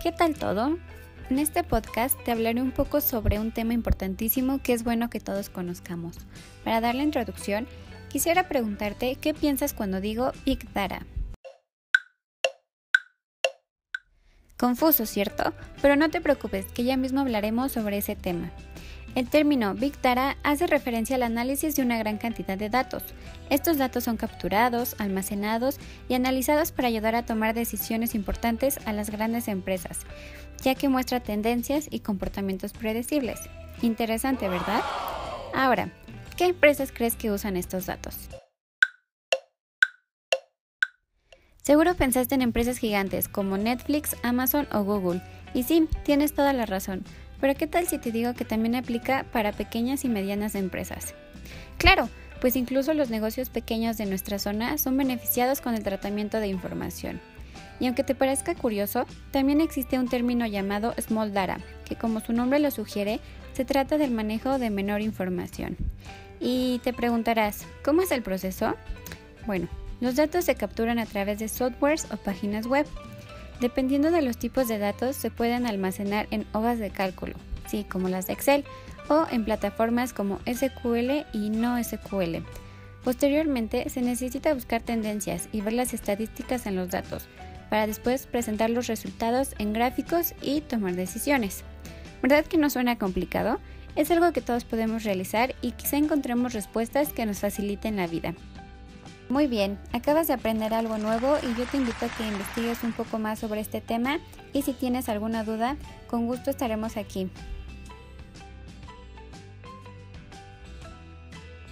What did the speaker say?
¿Qué tal todo? En este podcast te hablaré un poco sobre un tema importantísimo que es bueno que todos conozcamos. Para dar la introducción, quisiera preguntarte qué piensas cuando digo Big Data. Confuso, ¿cierto? Pero no te preocupes, que ya mismo hablaremos sobre ese tema. El término Big Data hace referencia al análisis de una gran cantidad de datos. Estos datos son capturados, almacenados y analizados para ayudar a tomar decisiones importantes a las grandes empresas, ya que muestra tendencias y comportamientos predecibles. Interesante, ¿verdad? Ahora, ¿qué empresas crees que usan estos datos? Seguro pensaste en empresas gigantes como Netflix, Amazon o Google. Y sí, tienes toda la razón. Pero ¿qué tal si te digo que también aplica para pequeñas y medianas empresas? Claro, pues incluso los negocios pequeños de nuestra zona son beneficiados con el tratamiento de información. Y aunque te parezca curioso, también existe un término llamado Small Data, que como su nombre lo sugiere, se trata del manejo de menor información. Y te preguntarás, ¿cómo es el proceso? Bueno, los datos se capturan a través de softwares o páginas web. Dependiendo de los tipos de datos, se pueden almacenar en hojas de cálculo, sí, como las de Excel, o en plataformas como SQL y no SQL. Posteriormente, se necesita buscar tendencias y ver las estadísticas en los datos, para después presentar los resultados en gráficos y tomar decisiones. ¿Verdad que no suena complicado? Es algo que todos podemos realizar y quizá encontremos respuestas que nos faciliten la vida. Muy bien, acabas de aprender algo nuevo y yo te invito a que investigues un poco más sobre este tema y si tienes alguna duda, con gusto estaremos aquí.